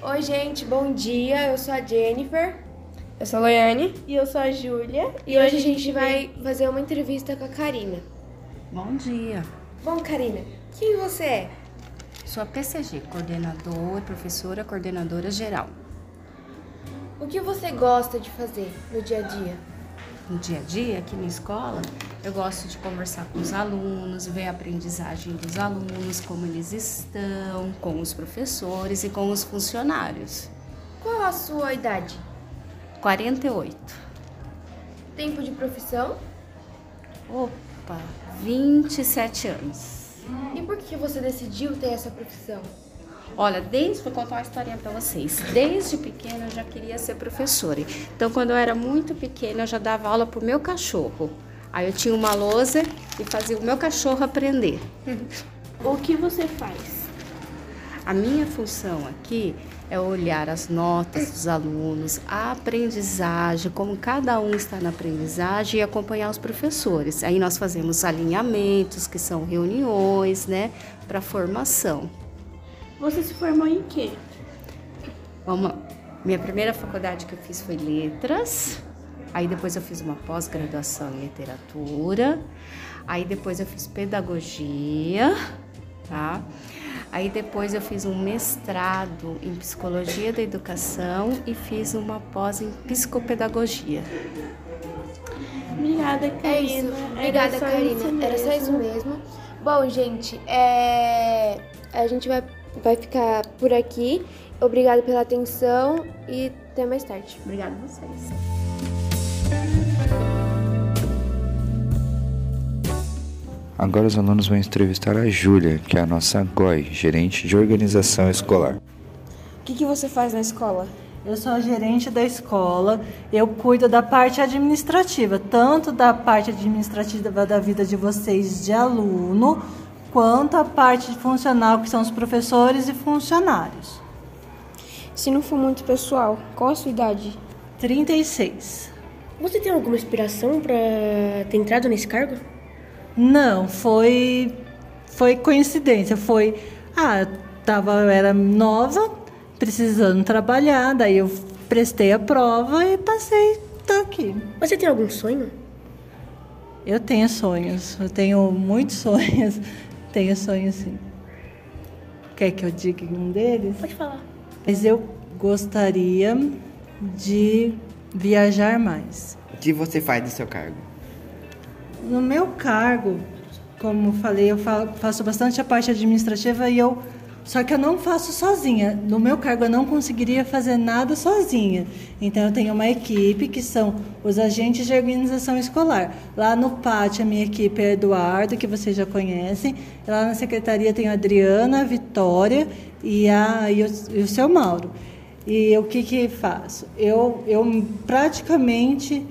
Oi, gente, bom dia. Eu sou a Jennifer. Eu sou a Loiane. E eu sou a Júlia. E hoje a gente vai fazer uma entrevista com a Karina. Bom dia. Bom, Karina, quem você é? Sou a PCG, coordenadora, professora, coordenadora geral. O que você gosta de fazer no dia a dia? No dia a dia, aqui na escola, eu gosto de conversar com os alunos, ver a aprendizagem dos alunos, como eles estão, com os professores e com os funcionários. Qual a sua idade? 48. Tempo de profissão? Opa, 27 anos. E por que você decidiu ter essa profissão? Olha, desde vou contar uma historinha para vocês. Desde pequena eu já queria ser professora. Então, quando eu era muito pequena, eu já dava aula pro meu cachorro. Aí eu tinha uma lousa e fazia o meu cachorro aprender. O que você faz? A minha função aqui é olhar as notas dos alunos, a aprendizagem, como cada um está na aprendizagem e acompanhar os professores. Aí nós fazemos alinhamentos, que são reuniões, né, para formação. Você se formou em quê? Uma, minha primeira faculdade que eu fiz foi letras. Aí depois eu fiz uma pós-graduação em literatura. Aí depois eu fiz pedagogia, tá? Aí depois eu fiz um mestrado em psicologia da educação e fiz uma pós em psicopedagogia. Obrigada, Karina. É isso. Obrigada, Era só Karina. isso Era só isso mesmo. mesmo. Bom, gente, é... a gente vai, vai ficar por aqui. Obrigada pela atenção e até mais tarde. Obrigada a vocês. Agora os alunos vão entrevistar a Júlia, que é a nossa GOI, gerente de organização escolar. O que, que você faz na escola? Eu sou a gerente da escola, eu cuido da parte administrativa, tanto da parte administrativa da vida de vocês de aluno, quanto a parte funcional, que são os professores e funcionários. Se não for muito pessoal, qual a sua idade? 36. Você tem alguma inspiração para ter entrado nesse cargo? Não, foi foi coincidência, foi ah, eu tava eu era nova, precisando trabalhar, daí eu prestei a prova e passei, tô aqui. Você tem algum sonho? Eu tenho sonhos, eu tenho muitos sonhos, tenho sonhos sim. Quer que eu diga um deles? Pode falar. Mas eu gostaria de viajar mais. O que você faz no seu cargo? No meu cargo, como falei, eu fa- faço bastante a parte administrativa e eu só que eu não faço sozinha. No meu cargo eu não conseguiria fazer nada sozinha. Então eu tenho uma equipe que são os agentes de organização escolar. Lá no pátio a minha equipe é Eduardo, que vocês já conhecem. Lá na secretaria tem a Adriana, a Vitória e, a, e, o, e o seu Mauro. E o que que faço? Eu, eu praticamente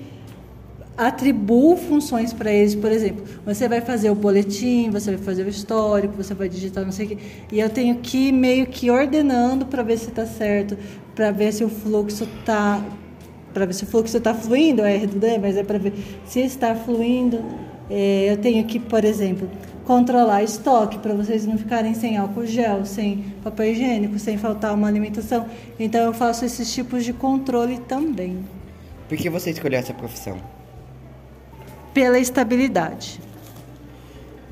atribuo funções para eles, por exemplo, você vai fazer o boletim, você vai fazer o histórico, você vai digitar não sei o quê, e eu tenho que ir meio que ordenando para ver se está certo, para ver se o fluxo está para ver se o fluxo está fluindo, é redundante, mas é para ver se está fluindo. É, eu tenho que, por exemplo, controlar estoque para vocês não ficarem sem álcool gel, sem papel higiênico, sem faltar uma alimentação. Então eu faço esses tipos de controle também. Por que você escolheu essa profissão? Pela estabilidade.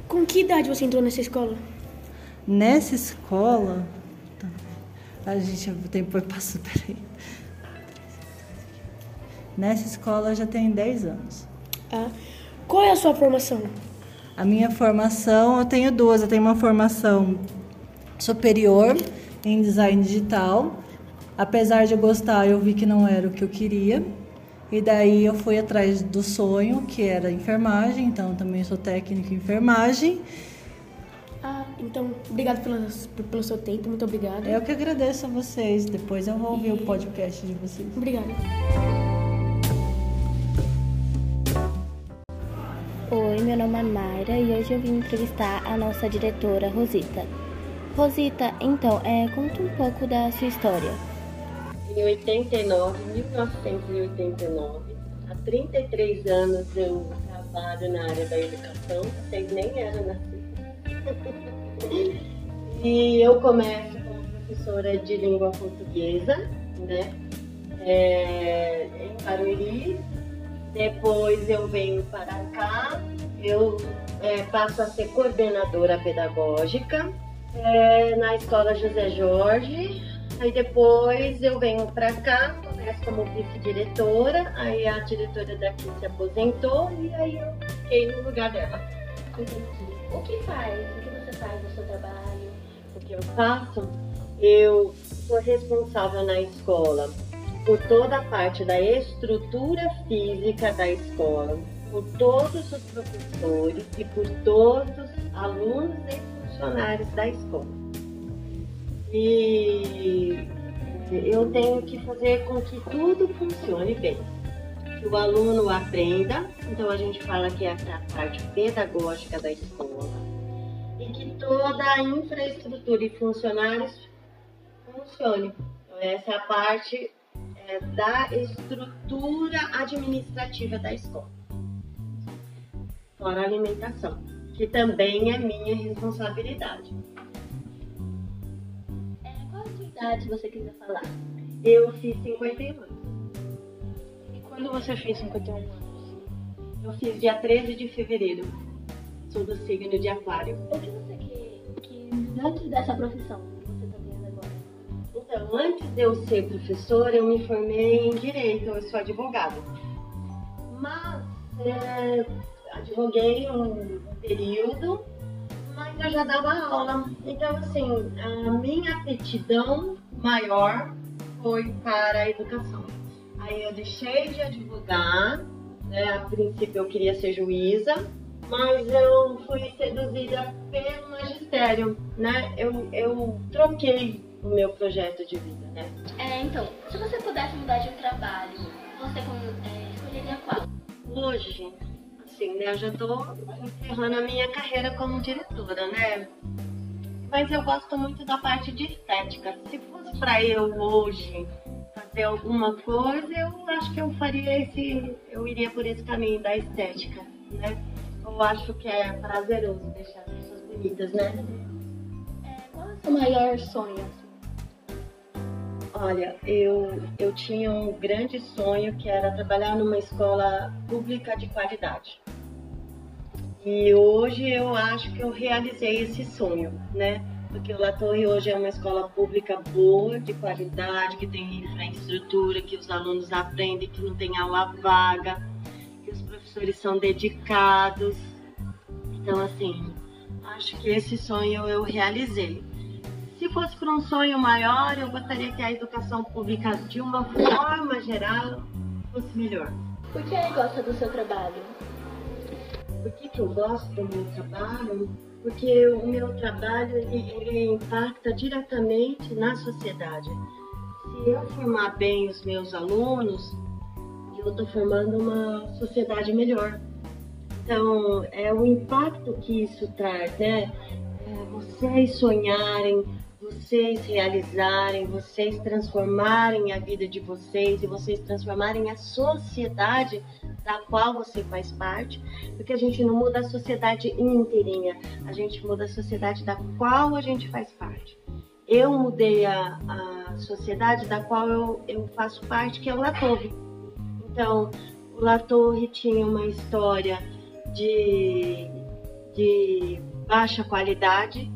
Com que idade você entrou nessa escola? Nessa escola. tá, A gente, o tempo foi passando, peraí. Nessa escola já tenho 10 anos. Ah, qual é a sua formação? A minha formação, eu tenho duas. Eu tenho uma formação superior em design digital. Apesar de eu gostar, eu vi que não era o que eu queria. E daí eu fui atrás do sonho, que era enfermagem. Então, eu também sou técnico em enfermagem. Ah, então, obrigado pelo, pelo seu tempo, muito obrigada. Eu que agradeço a vocês. Depois eu vou ouvir o podcast de vocês. Obrigada. Oi, meu nome é Mayra e hoje eu vim entrevistar a nossa diretora Rosita. Rosita, então, é, conta um pouco da sua história. Em 89, 1989, há 33 anos eu trabalho na área da educação, vocês nem eram nascidos. E eu começo como professora de língua portuguesa, né? É, em Barueri. Depois eu venho para cá, eu é, passo a ser coordenadora pedagógica é, na escola José Jorge. Aí depois eu venho para cá, começo como vice-diretora, aí a diretora daqui se aposentou e aí eu fiquei no lugar dela. Entendi. O que faz? O que você faz no seu trabalho? O que eu faço? Eu sou responsável na escola por toda a parte da estrutura física da escola, por todos os professores e por todos os alunos e funcionários da escola. E eu tenho que fazer com que tudo funcione bem. Que o aluno aprenda, então a gente fala que é a parte pedagógica da escola, e que toda a infraestrutura e funcionários funcione. Então, essa é a parte é, da estrutura administrativa da escola. Fora a alimentação, que também é minha responsabilidade. Se você quiser falar? Eu fiz 51 anos. E quando você fez 51 anos? Eu fiz dia 13 de fevereiro. Sou do signo de Aquário. O que você que antes dessa profissão que você está tendo agora? Então, antes de eu ser professora, eu me formei em Direito, eu sou advogada. Mas, é, advoguei um período, eu já dava aula. Então, assim, a minha aptidão maior foi para a educação. Aí eu deixei de advogar, né? a princípio eu queria ser juíza, mas eu fui seduzida pelo magistério, né? Eu, eu troquei o meu projeto de vida, né? É, então, se você pudesse mudar de trabalho, você é, escolheria qual? Hoje, assim, né? Eu já tô encerrando a minha carreira como diretora, né? Mas eu gosto muito da parte de estética. Se fosse para eu hoje fazer alguma coisa, eu acho que eu faria esse, eu iria por esse caminho da estética, né? Eu acho que é prazeroso deixar as pessoas bonitas, né? É, qual é o seu maior sonho? Olha, eu, eu tinha um grande sonho que era trabalhar numa escola pública de qualidade. E hoje eu acho que eu realizei esse sonho, né? Porque o La Torre hoje é uma escola pública boa, de qualidade, que tem infraestrutura, que os alunos aprendem, que não tem aula vaga, que os professores são dedicados. Então, assim, acho que esse sonho eu realizei. Se fosse para um sonho maior, eu gostaria que a educação pública, de uma forma geral, fosse melhor. Por que gosta do seu trabalho? Por que, que eu gosto do meu trabalho? Porque o meu trabalho ele, ele impacta diretamente na sociedade. Se eu formar bem os meus alunos, eu estou formando uma sociedade melhor. Então, é o impacto que isso traz, né? É vocês sonharem, vocês realizarem, vocês transformarem a vida de vocês e vocês transformarem a sociedade da qual você faz parte, porque a gente não muda a sociedade inteirinha, a gente muda a sociedade da qual a gente faz parte. Eu mudei a, a sociedade da qual eu, eu faço parte, que é o La Torre. Então, o La Torre tinha uma história de, de baixa qualidade.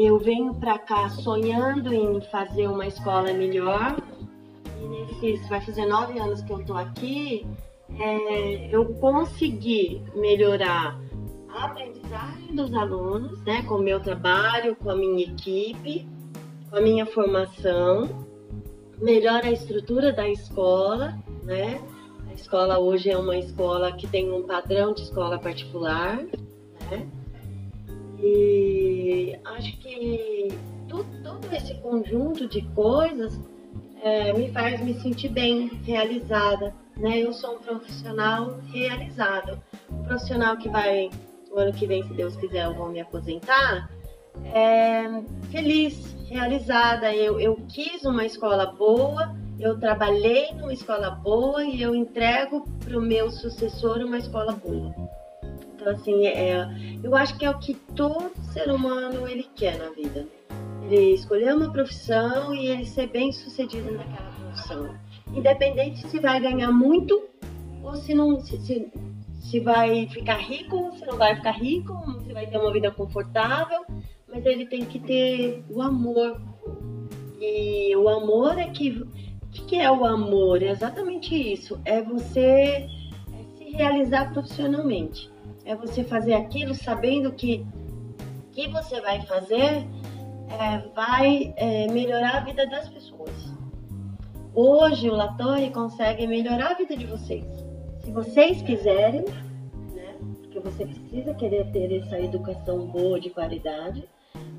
Eu venho para cá sonhando em fazer uma escola melhor. E nesses, vai fazer nove anos que eu estou aqui, é, eu consegui melhorar a aprendizagem dos alunos, né, com o meu trabalho, com a minha equipe, com a minha formação, melhora a estrutura da escola, né? A escola hoje é uma escola que tem um padrão de escola particular, né? E acho que todo esse conjunto de coisas é, me faz me sentir bem, realizada, né? Eu sou um profissional realizado, um profissional que vai, o ano que vem, se Deus quiser, eu vou me aposentar, é, feliz, realizada. Eu, eu quis uma escola boa, eu trabalhei numa escola boa e eu entrego para o meu sucessor uma escola boa. Então assim, é, eu acho que é o que todo ser humano ele quer na vida. Ele escolher uma profissão e ele ser bem sucedido naquela profissão. Independente se vai ganhar muito ou se não se, se, se vai ficar rico, se não vai ficar rico, se vai ter uma vida confortável, mas ele tem que ter o amor. E o amor é que. O que, que é o amor? É exatamente isso. É você se realizar profissionalmente. É você fazer aquilo sabendo que que você vai fazer é, vai é, melhorar a vida das pessoas. Hoje o Latorre consegue melhorar a vida de vocês. Se vocês quiserem, né? Porque você precisa querer ter essa educação boa de qualidade.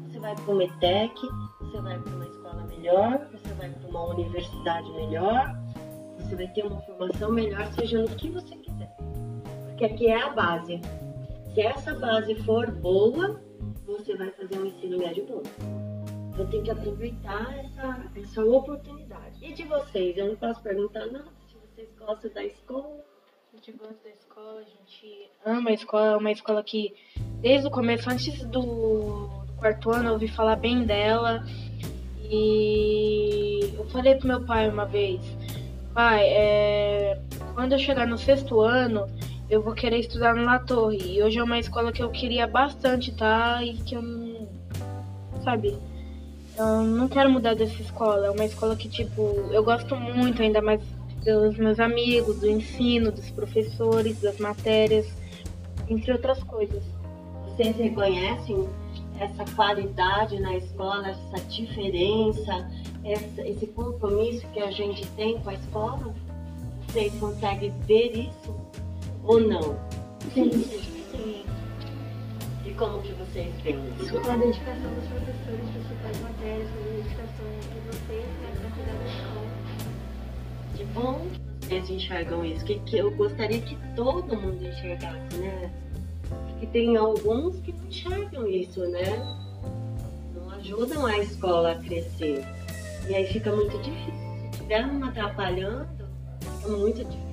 Você vai para o METEC, você vai para uma escola melhor, você vai para uma universidade melhor, você vai ter uma formação melhor, seja no que você quiser. Porque aqui é a base. Se essa base for boa, você vai fazer um ensino médio bom. Então tem que aproveitar essa, essa oportunidade. E de vocês? Eu não posso perguntar nada se vocês gostam da escola. A gente gosta da escola, a gente ama a escola, é uma escola que desde o começo, antes do, do quarto ano, eu ouvi falar bem dela. E eu falei pro meu pai uma vez, pai, é, quando eu chegar no sexto ano, eu vou querer estudar no La Torre. E hoje é uma escola que eu queria bastante, tá? E que eu não. Sabe? Eu não quero mudar dessa escola. É uma escola que, tipo, eu gosto muito, ainda mais dos meus amigos, do ensino, dos professores, das matérias, entre outras coisas. Vocês reconhecem essa qualidade na escola, essa diferença, esse compromisso que a gente tem com a escola? Vocês conseguem ver isso ou não? Sim. Sim. E como que vocês veem isso? Com a dedicação dos professores, principais matérias, com a dedicação de vocês né, para cuidar da escola. Que bom que vocês enxergam isso, que, que eu gostaria que todo mundo enxergasse, né? Porque tem alguns que não enxergam isso, né? Não ajudam a escola a crescer. E aí fica muito difícil. Se estiver me atrapalhando, fica muito difícil.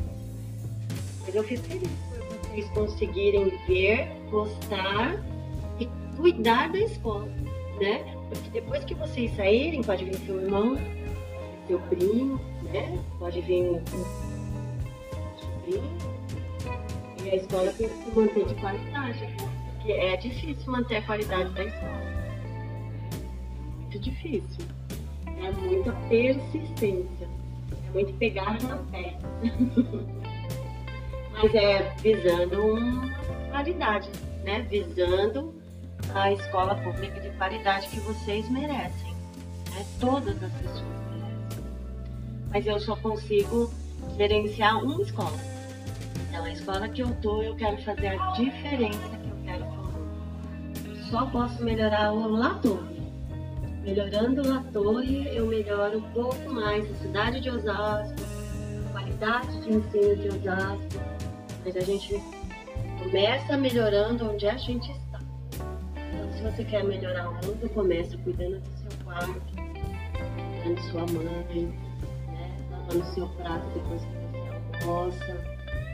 Eu fico feliz por vocês conseguirem ver, gostar e cuidar da escola, né? Porque depois que vocês saírem, pode vir seu irmão, seu primo, né? Pode vir um sobrinho. E a escola tem que se manter de qualidade, porque é difícil manter a qualidade da escola. Muito difícil. É muita persistência. É muito pegar na pé. Mas é visando uma qualidade, né? Visando a escola pública de qualidade que vocês merecem. Né? Todas as pessoas merecem. Mas eu só consigo gerenciar uma escola. Então, a escola que eu tô, eu quero fazer a diferença que eu quero fazer. Só posso melhorar o La Torre. Melhorando La Torre, eu melhoro um pouco mais a cidade de Osasco, a qualidade de ensino de Osasco. Mas a gente começa melhorando onde a gente está. Então, se você quer melhorar o mundo, começa cuidando do seu quarto, cuidando de sua mãe, né? lavando o seu prato depois que você almoça,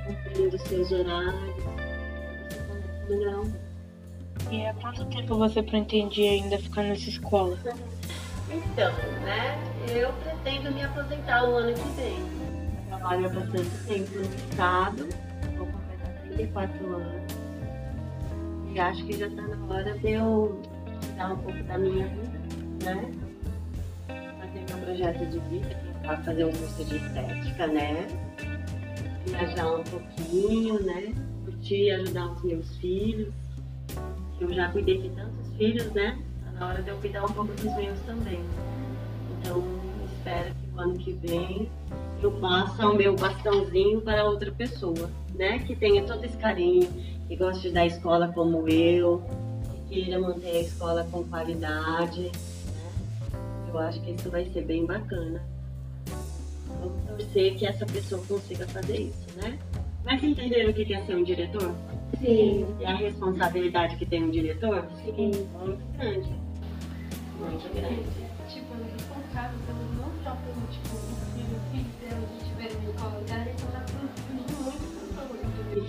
cumprindo os seus horários. Você começa a melhorar o mundo. E há quanto tempo você pretende ainda ficar nessa escola? Então, né? Eu pretendo me aposentar o ano que vem. Eu trabalho há bastante tempo no estado, 34 anos. E acho que já está na hora de eu dar um pouco da minha vida, né? Fazer meu projeto de vida, tentar fazer um curso de estética, né? Viajar um pouquinho, né? Curtir, ajudar os meus filhos. Eu já cuidei de tantos filhos, né? Tá na hora de eu cuidar um pouco dos meus também. Então, espero que o ano que vem eu passe o meu bastãozinho para outra pessoa, né? Que tenha todo esse carinho, que goste da escola como eu, que queira manter a escola com qualidade, né? Eu acho que isso vai ser bem bacana. Vamos torcer que essa pessoa consiga fazer isso, né? Mas entenderam o que é ser um diretor? Sim. E a responsabilidade que tem um diretor? Sim. Muito grande.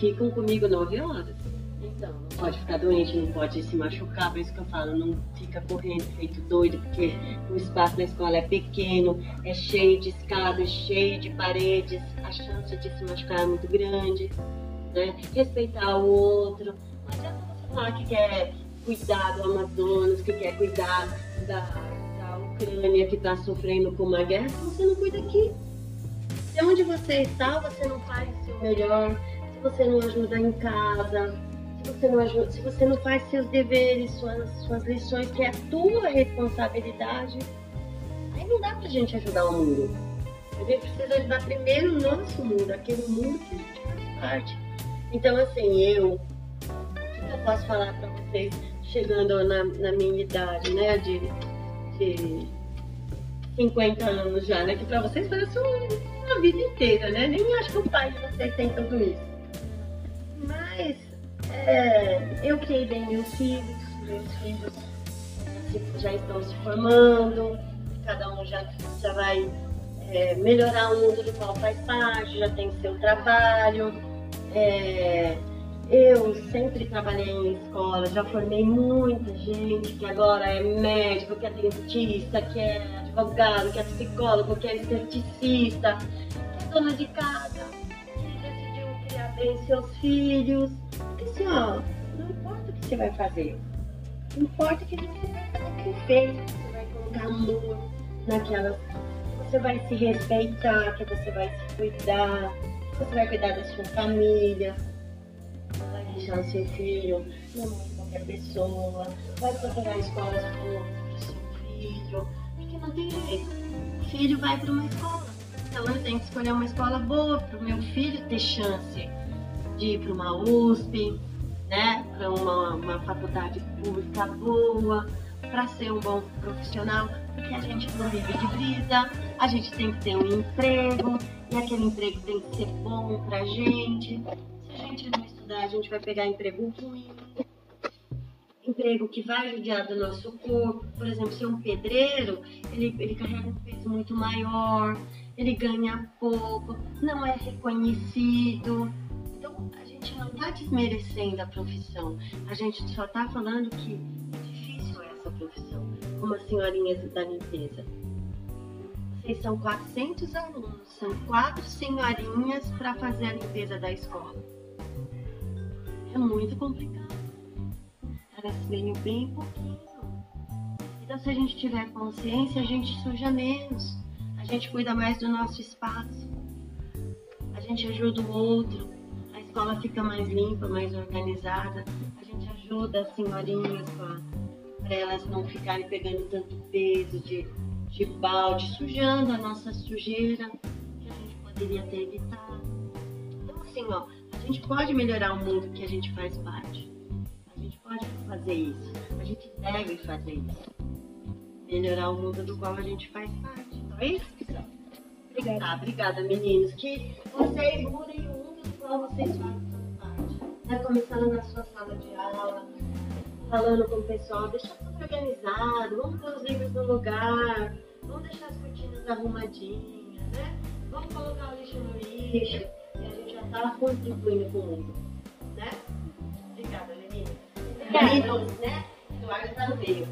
Ficam comigo nove horas. Então, não pode ficar doente, não pode se machucar, por isso que eu falo, não fica correndo feito doido, porque o espaço da escola é pequeno, é cheio de escadas, cheio de paredes, a chance de se machucar é muito grande, né? Respeitar o outro. Não adianta você falar que quer cuidar do Amazonas, que quer cuidar da, da Ucrânia que está sofrendo com uma guerra, se você não cuida aqui. Se onde você está, você não faz o seu melhor, você não ajuda em casa, se você não, ajuda, se você não faz seus deveres, suas, suas lições, que é a tua responsabilidade, aí não dá pra gente ajudar o mundo. A gente precisa ajudar primeiro o nosso mundo, aquele mundo que a gente faz parte. Então, assim, eu, o que eu posso falar pra vocês chegando na, na minha idade, né, de, de 50 anos já, né, que pra vocês parece uma vida inteira, né, nem acho que o pai de vocês tem tudo isso. Mas é, eu criei bem meus filhos, meus filhos já estão se formando, cada um já, já vai é, melhorar o mundo do qual faz parte, já tem seu trabalho. É, eu sempre trabalhei em escola, já formei muita gente que agora é médico, que é dentista, que é advogado, que é psicólogo, que é esteticista, que é dona de casa, bem seus filhos. Porque assim, ó, não importa o que você vai fazer, importa que você vai fazer com feito, você vai colocar amor naquelas. Você vai se respeitar, que você vai se cuidar, você vai cuidar da sua família vai deixar o seu filho na mão de qualquer pessoa, vai procurar escolas públicas do seu filho, porque não tem jeito. O filho vai para uma escola. Então eu tenho que escolher uma escola boa para o meu filho ter chance de ir para uma USP, né? Para uma, uma faculdade pública boa, para ser um bom profissional, porque a gente não vive de brisa, a gente tem que ter um emprego, e aquele emprego tem que ser bom pra gente. Se a gente não estudar, a gente vai pegar emprego ruim, emprego que vai judiar do nosso corpo. Por exemplo, ser um pedreiro, ele, ele carrega um peso muito maior, ele ganha pouco, não é reconhecido. A gente não está desmerecendo a profissão, a gente só está falando que é difícil essa profissão, como as senhorinhas da limpeza. Vocês são 400 alunos, são quatro senhorinhas para fazer a limpeza da escola. É muito complicado. Elas ganham bem pouquinho. Então, se a gente tiver consciência, a gente suja menos. A gente cuida mais do nosso espaço. A gente ajuda o outro. A escola fica mais limpa, mais organizada. A gente ajuda as senhorinhas para elas não ficarem pegando tanto peso de, de balde, sujando a nossa sujeira que a gente poderia ter evitado. Então, assim, ó, a gente pode melhorar o mundo que a gente faz parte. A gente pode fazer isso. A gente deve fazer isso. Melhorar o mundo do qual a gente faz parte. Então é isso, pessoal. Obrigada. Tá, obrigada, meninos. Que vocês mudem o qual vocês fazem parte. Né? Começando na sua sala de aula, falando com o pessoal, deixa tudo organizado, vamos pôr os livros no lugar, vamos deixar as cortinas arrumadinhas, né? Vamos colocar o lixo no lixo e a gente já está contribuindo com o mundo, né? Obrigada, Lenine. Meninos, né? Eduardo está no meio.